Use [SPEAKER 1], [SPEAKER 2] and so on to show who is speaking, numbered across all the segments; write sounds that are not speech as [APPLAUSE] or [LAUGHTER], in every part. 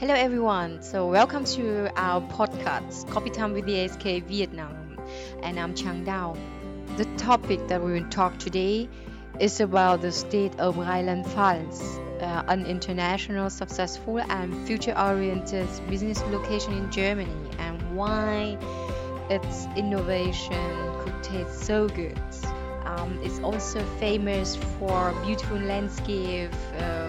[SPEAKER 1] Hello, everyone. So, welcome to our podcast, Coffee Time with the AHK Vietnam. And I'm Chang Dao. The topic that we will talk today is about the state of Rheinland Pfalz, uh, an international, successful, and future oriented business location in Germany, and why its innovation could taste so good. Um, it's also famous for beautiful landscape, uh,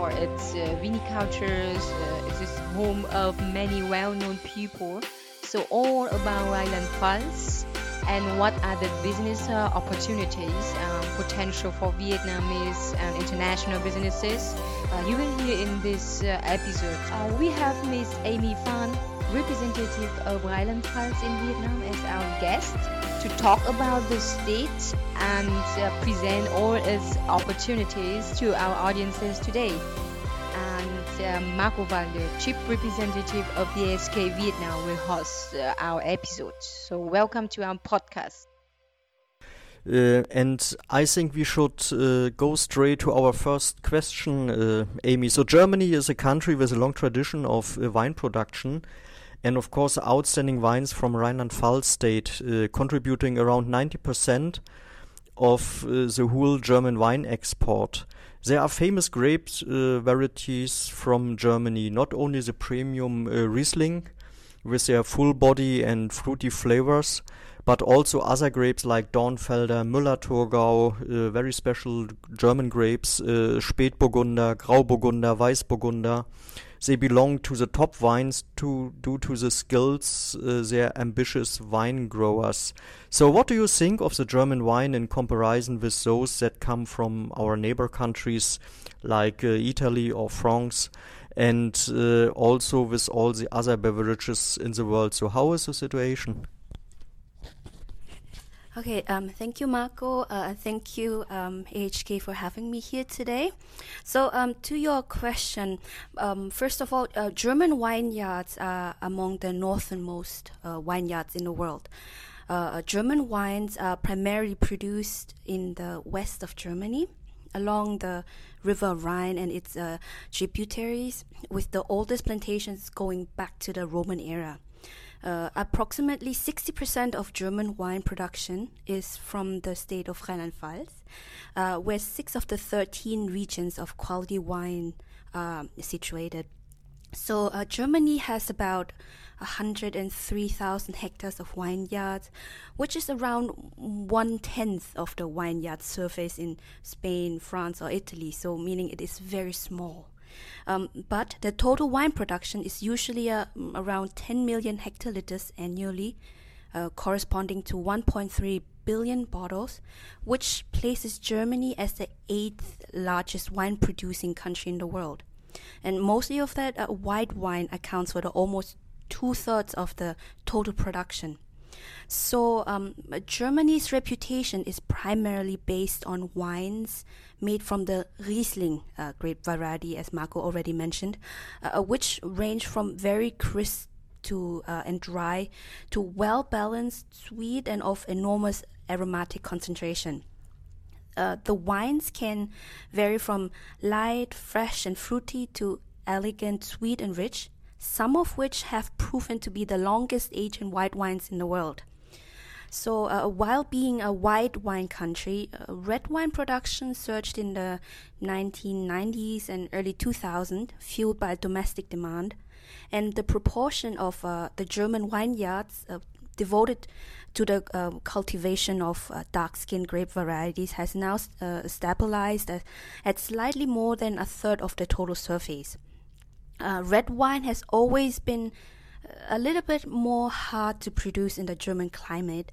[SPEAKER 1] for its uh, vinicultures. Uh, it is home of many well-known people. So all about Rheinland Pfalz and what are the business uh, opportunities um, potential for Vietnamese and international businesses. Uh, you will hear in this uh, episode. Uh, we have Miss Amy Phan, representative of Rheinland Pfalz in Vietnam, as our guest to talk about the state and uh, present all its opportunities to our audiences today. And uh, Marco Walde, Chief Representative of the AHK Vietnam, will host uh, our episode. So, welcome to our podcast.
[SPEAKER 2] Uh, and I think we should uh, go straight to our first question, uh, Amy. So, Germany is a country with a long tradition of uh, wine production and of course outstanding wines from Rheinland-Pfalz state, uh, contributing around 90% of uh, the whole German wine export. There are famous grape uh, varieties from Germany, not only the premium uh, Riesling with their full body and fruity flavors, but also other grapes like Dornfelder, Müller-Thurgau, uh, very special German grapes, uh, Spätburgunder, Grauburgunder, Weißburgunder. They belong to the top wines to, due to the skills uh, their ambitious wine growers. So, what do you think of the German wine in comparison with those that come from our neighbor countries like uh, Italy or France? And uh, also with all the other beverages in the world. So, how is the situation?
[SPEAKER 3] Okay, um, thank you, Marco. Uh, thank you, um, AHK, for having me here today. So, um, to your question, um, first of all, uh, German vineyards are among the northernmost uh, vineyards in the world. Uh, uh, German wines are primarily produced in the west of Germany, along the River Rhine and its uh, tributaries, with the oldest plantations going back to the Roman era. Uh, approximately 60% of German wine production is from the state of Rheinland-Pfalz, uh, where six of the 13 regions of quality wine are situated. So uh, Germany has about 103,000 hectares of vineyards, which is around one tenth of the vineyard surface in Spain, France, or Italy. So meaning it is very small. Um, but the total wine production is usually uh, around 10 million hectoliters annually, uh, corresponding to 1.3 billion bottles, which places Germany as the eighth largest wine producing country in the world. And mostly of that uh, white wine accounts for the almost two thirds of the total production. So, um, Germany's reputation is primarily based on wines made from the Riesling uh, grape variety, as Marco already mentioned, uh, uh, which range from very crisp to uh, and dry to well balanced, sweet, and of enormous aromatic concentration. Uh, the wines can vary from light, fresh, and fruity to elegant, sweet, and rich, some of which have proven to be the longest aging white wines in the world. So, uh, while being a white wine country, uh, red wine production surged in the 1990s and early 2000s, fueled by domestic demand. And the proportion of uh, the German vineyards uh, devoted to the uh, cultivation of uh, dark skinned grape varieties has now stabilized at, slightly more than a third of the total surface. Red wine has always been a little bit more hard to produce in the German climate.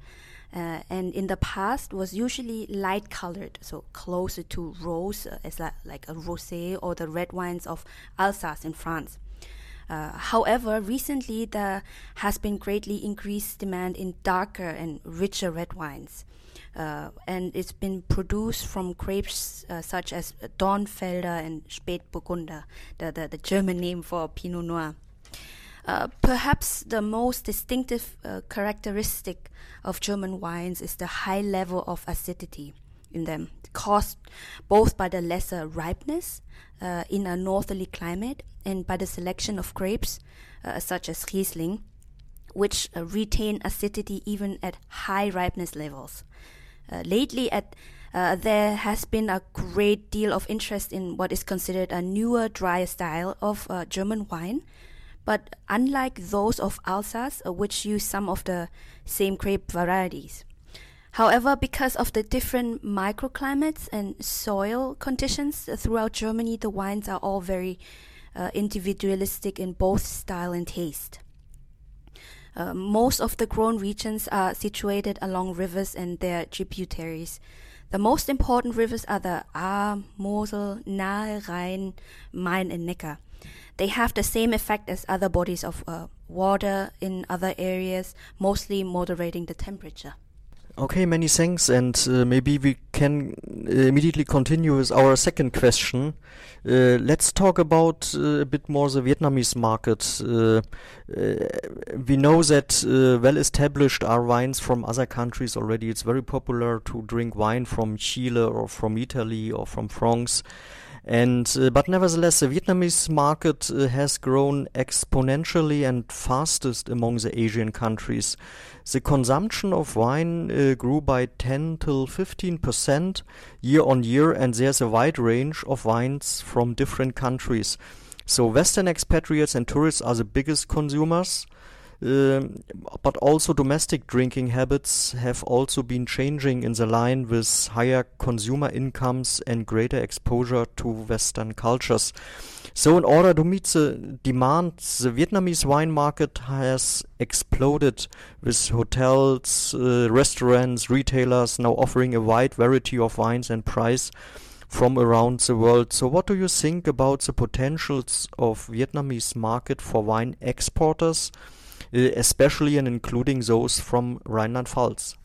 [SPEAKER 3] Uh, and in the past was usually light colored, so closer to rose, uh, as la- like a rosé or the red wines of Alsace in France. Uh, however, recently there has been greatly increased demand in darker and richer red wines. Uh, and it's been produced from grapes uh, such as Dornfelder and Spätburgunder, the, the, the German name for Pinot Noir. Uh, perhaps the most distinctive uh, characteristic of German wines is the high level of acidity. in them, caused both by the lesser ripeness uh, in a northerly climate and by the selection of grapes, uh, such as Riesling, which uh, retain acidity even at high ripeness levels. Uh, lately, at uh, there has been a great deal of interest in what is considered a newer, drier style of uh, German wine. But unlike those of Alsace, which use some of the same grape varieties, However, because of the different microclimates and soil conditions throughout Germany, the wines are all very uh, individualistic in both style and taste. Uh, most of the grown regions are situated along rivers and their tributaries. The most important rivers are the Ahr, Mosel, Nahe, Rhine, Main, and Neckar. They have the same effect as other bodies of uh, water in other areas, mostly moderating the temperature.
[SPEAKER 2] Okay, many thanks, and uh, maybe we can uh, immediately continue with our second question. Uh, let's talk about uh, a bit more the Vietnamese market. Uh, uh, we know that well established are wines from other countries already. It's very popular to drink wine from Chile or from Italy or from France. And uh, but nevertheless, the Vietnamese market uh, has grown exponentially and fastest among the Asian countries. The consumption of wine uh, grew by 10 till 15 percent year on year, and there's a wide range of wines from different countries. So Western expatriates and tourists are the biggest consumers. Um, but also domestic drinking habits have also been changing in the line with higher consumer incomes and greater exposure to Western cultures. So, in order to meet the demand, the Vietnamese wine market has exploded with hotels, uh, restaurants, retailers now offering a wide variety of wines and price from around the world. So, what do you think about the potentials of Vietnamese market for wine exporters? Uh, especially and including those from Rhineland-Pfalz.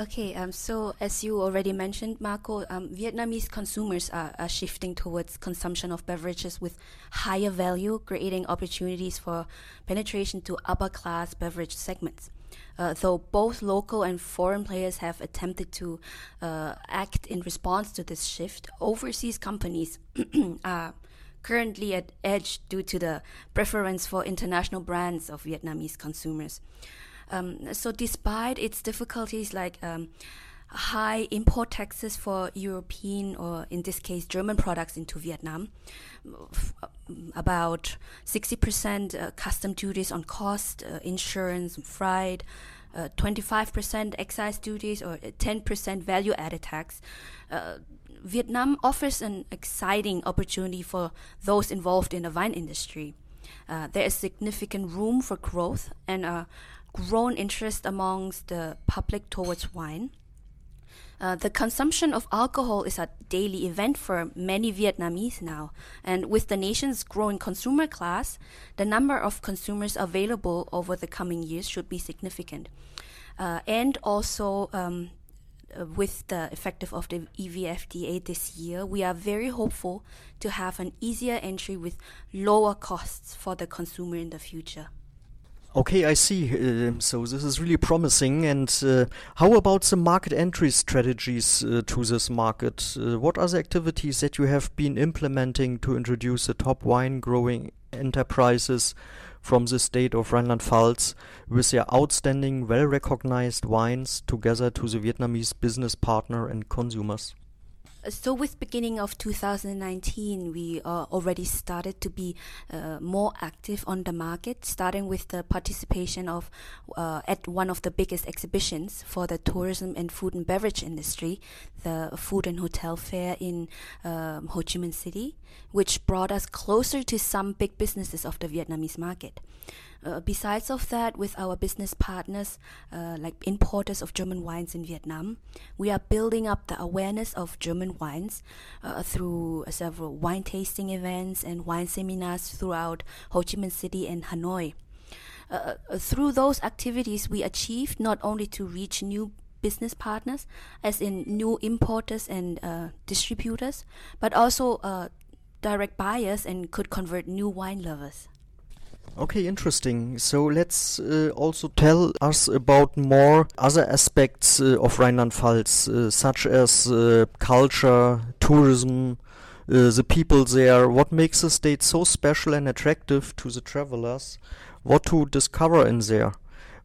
[SPEAKER 3] Okay, um, so as you already mentioned, Marco, um, Vietnamese consumers are, are, shifting towards consumption of beverages with higher value, creating opportunities for penetration to upper class beverage segments. Uh, though both local and foreign players have attempted to uh, act in response to this shift, overseas companies [CLEARS THROAT] are currently at edge due to the preference for international brands of Vietnamese consumers. Um, so, despite its difficulties like um, high import taxes for European or, in this case, German products into Vietnam, about 60% uh, custom duties on cost, uh, insurance, freight, uh, 25% excise duties, or 10% value added tax. Uh, Vietnam offers an exciting opportunity for those involved in the wine industry. Uh, there is significant room for growth and a grown interest amongst the public towards wine. Uh, the consumption of alcohol is a daily event for many Vietnamese now, and with the nation's growing consumer class, the number of consumers available over the coming years should be significant. Uh, and also, um, uh, with the effective of the EVFTA this year, we are very hopeful to have an easier entry with lower costs for the consumer in the future.
[SPEAKER 2] Okay, I see. Uh, so this is really promising. And uh, how about the market entry strategies uh, to this market? Uh, what are the activities that you have been implementing to introduce the top wine growing enterprises from the state of Rhineland-Pfalz with their outstanding, well-recognized wines together to the Vietnamese business partner and consumers?
[SPEAKER 3] So, with beginning of 2019, we uh, already started to be uh, more active on the market, starting with the participation of uh, at one of the biggest exhibitions for the tourism and food and beverage industry, the Food and Hotel Fair in um, Ho Chi Minh City, which brought us closer to some big businesses of the Vietnamese market. Uh, besides of that, with our business partners, uh, like importers of German wines in Vietnam, we are building up the awareness of German wines uh, through several wine tasting events and wine seminars throughout Ho Chi Minh City and Hanoi. Uh, uh, through those activities, we achieved not only to reach new business partners, as in new importers and distributors, but also direct buyers and could convert new wine lovers.
[SPEAKER 2] Okay, interesting. So let's uh, also tell us about more other aspects uh, of Rhineland-Pfalz, uh, such as uh, culture, tourism, uh, the people there. What makes the state so special and attractive to the travelers? What to discover in there?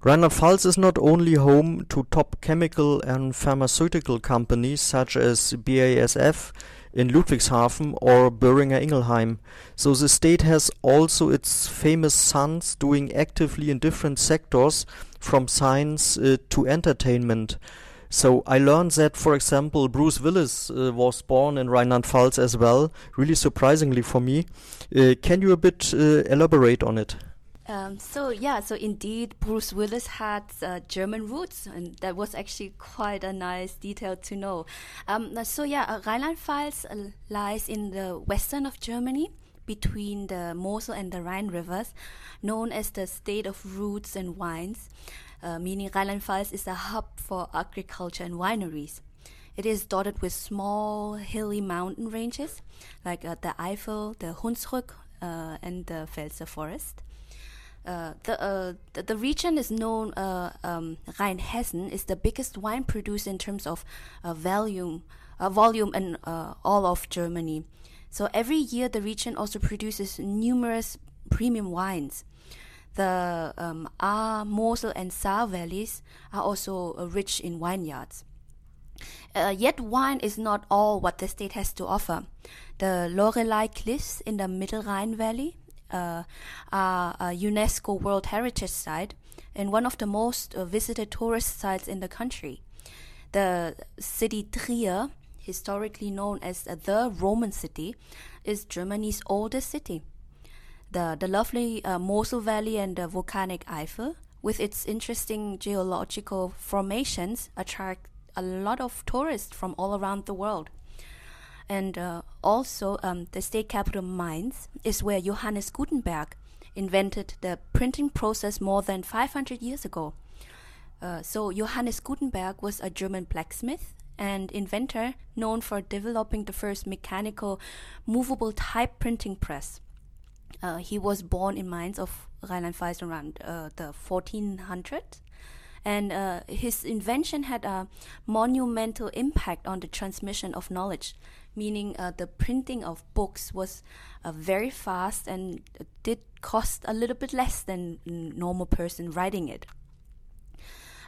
[SPEAKER 2] Rheinland-Pfalz is not only home to top chemical and pharmaceutical companies such as BASF, in Ludwigshafen or Boehringer Ingelheim. So the state has also its famous sons doing actively in different sectors from science uh, to entertainment. So I learned that, for example, Bruce Willis uh, was born in Rheinland-Pfalz as well, really surprisingly for me. Uh, can you a bit uh, elaborate on it?
[SPEAKER 3] Um, so yeah, so indeed, Bruce Willis had uh, German roots, and that was actually quite a nice detail to know. Um, so yeah, uh, Rheinland-Pfalz uh, lies in the western of Germany, between the Mosel and the Rhine rivers, known as the state of roots and wines, uh, meaning Rheinland-Pfalz is a hub for agriculture and wineries. It is dotted with small hilly mountain ranges like uh, the Eifel, the Hunsrück, uh, and the Pfälzer forest. Uh, the, uh, the, region is known. Uh, um, Rheinhessen is the biggest wine producer in terms of uh, volume, uh, volume in uh, all of Germany. So every year, the region also produces numerous premium wines. The um, Ahr, Mosel, and Saar valleys are also rich in vineyards. yet, wine is not all what the state has to offer. The Lorelei Cliffs in the Middle Rhine Valley uh, are a UNESCO World Heritage Site and one of the most uh, visited tourist sites in the country. The city Trier, historically known as the Roman city, is Germany's oldest city. The, the lovely uh, Mosel Valley and the volcanic Eifel, with its interesting geological formations, attract a lot of tourists from all around the world. And uh, also, um, the state capital Mainz is where Johannes Gutenberg invented the printing process more than 500 years ago. Uh, so, Johannes Gutenberg was a German blacksmith and inventor known for developing the first mechanical movable type printing press. Uh, he was born in Mainz of Rheinland-Pfalz around uh, the 1400s and uh, his invention had a monumental impact on the transmission of knowledge meaning uh, the printing of books was uh, very fast and did cost a little bit less than normal person writing it.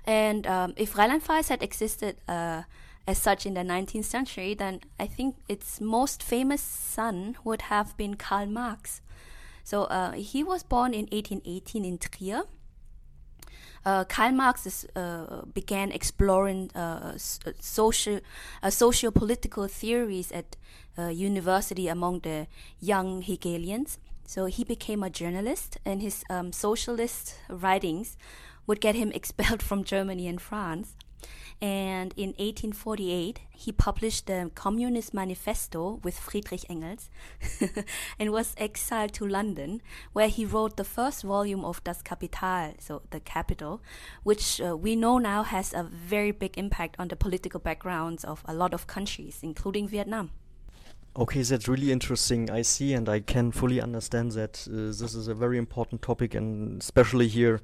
[SPEAKER 3] And um, if Rheinland-Pfalz had existed uh, as such in the 19th century, then I think its most famous son would have been Karl Marx. So uh, he was born in 1818 in Trier uh, Karl Marx uh, began exploring uh, uh social, uh, socio-political theories at uh, university among the young Hegelians. So he became a journalist, and his um, socialist writings would get him [LAUGHS] expelled from Germany and France. And in 1848, he published the Communist Manifesto with Friedrich Engels [LAUGHS] and was exiled to London, where he wrote the first volume of Das Kapital, so the capital, which uh, we know now has a very big impact on the political backgrounds of a lot of countries, including Vietnam.
[SPEAKER 2] Okay, that's really interesting. I see, and I can fully understand that uh, this is a very important topic, and especially here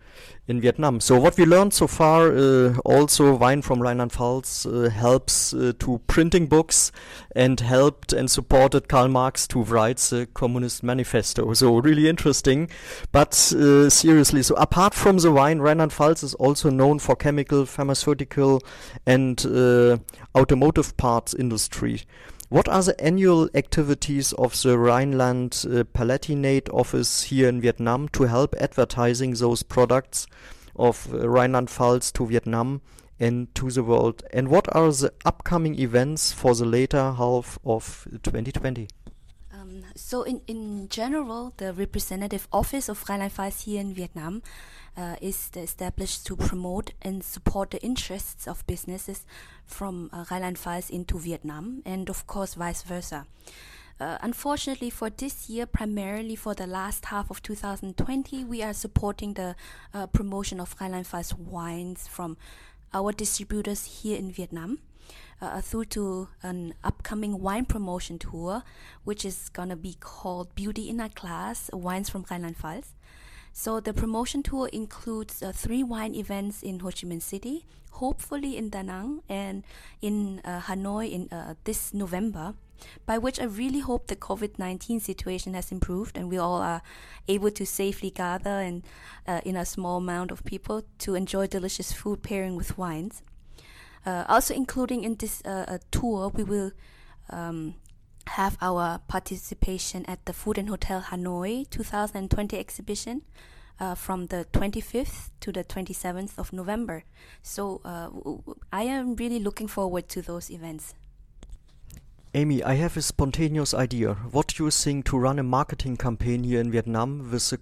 [SPEAKER 2] in Vietnam. So, what we learned so far, uh, also wine from Rheinland-Pfalz uh, helps uh, to printing books, and helped and supported Karl Marx to write the Communist Manifesto. [LAUGHS] So, really interesting. But uh, seriously, so apart from the wine, Rheinland-Pfalz is also known for chemical, pharmaceutical, and uh, automotive parts industry. What are the annual activities of the Rhineland uh, Palatinate office here in Vietnam to help advertising those products of uh, Rhineland-Pfalz to Vietnam and to the world? And what are the upcoming events for the later half of 2020?
[SPEAKER 3] Um, so, in, in general, the representative office of Rheinland-Pfalz here in Vietnam uh, is established to promote and support the interests of businesses from uh, Rheinland-Pfalz into Vietnam, and of course vice versa. Uh, unfortunately, for this year, primarily for the last half of 2020, we are supporting the uh, promotion of Rheinland-Pfalz wines from our distributors here in Vietnam. Uh, through to an upcoming wine promotion tour, which is gonna be called Beauty in a Glass Wines from Rheinland-Pfalz. So the promotion tour includes uh, three wine events in Ho Chi Minh City, hopefully in Da Nang and in uh, Hanoi in uh, this November. By which I really hope the COVID 19 situation has improved and we all are able to safely gather and uh, in a small amount of people to enjoy delicious food pairing with wines. Uh, also, including in this uh, tour, we will um, have our participation at the Food and Hotel Hanoi 2020 exhibition uh, from the 25th to the 27th of November. So uh, I am really looking forward to those events.
[SPEAKER 2] Amy, I have a spontaneous idea. What do you think to run a marketing campaign here in Vietnam with a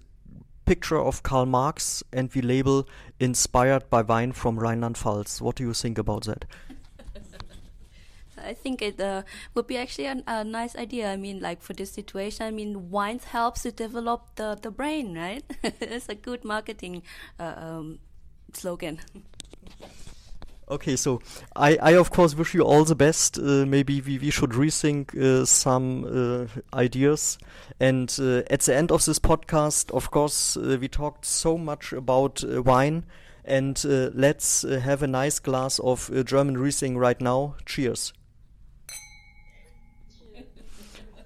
[SPEAKER 2] picture of Karl Marx and we label inspired by wine from Rhineland-Pfalz? What do you think about that?
[SPEAKER 3] I think it uh, would be actually a, a, nice idea. I mean, like for this situation, I mean, wines helps to develop the, the brain, right? [LAUGHS] it's a good marketing uh, um, slogan.
[SPEAKER 2] Okay, so I, I of course wish you all the best. Uh, maybe we, we should rethink uh, some uh, ideas. And uh, at the end of this podcast, of course, uh, we talked so much about uh, wine. And let's have a nice glass of German Riesling right now. Cheers.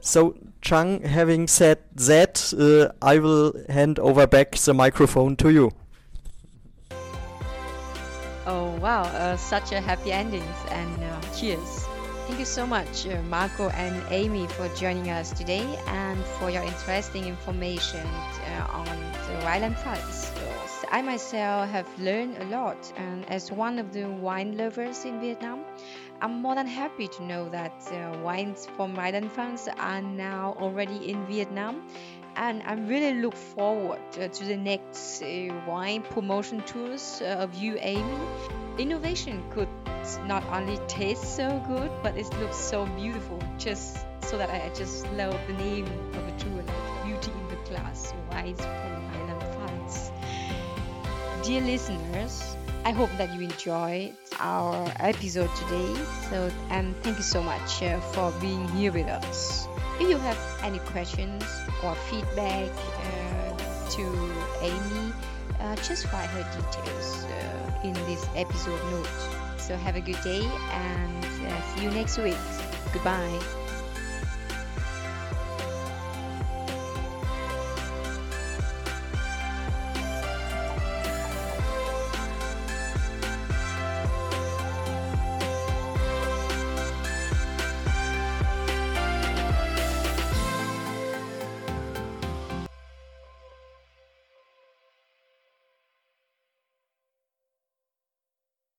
[SPEAKER 2] So, Chang, having said that, uh, I will hand over back the microphone to you.
[SPEAKER 1] Oh wow, uh, such a happy ending and uh, cheers. Thank you so much, uh, Marco and Amy, for joining us today and for your interesting information uh, on the Rhineland-Pfalz. I myself have learned a lot, and as one of the wine lovers in Vietnam, I'm more than happy to know that uh, wines from Rhineland-Pfalz are now already in Vietnam and I really look forward uh, to the next uh, wine promotion tours uh, of you, Amy. Innovation could not only taste so good, but it looks so beautiful. Just so that I just love the name of the tour, like Beauty in the Glass, Wines from Rhineland-Pfalz. Dear listeners, I hope that you enjoyed our episode today. So, and thank you so much uh, for being here with us. If you have any questions or feedback uh, to Amy, uh, just find her details uh, in this episode note. So, have a good day and uh, see you next week. Goodbye.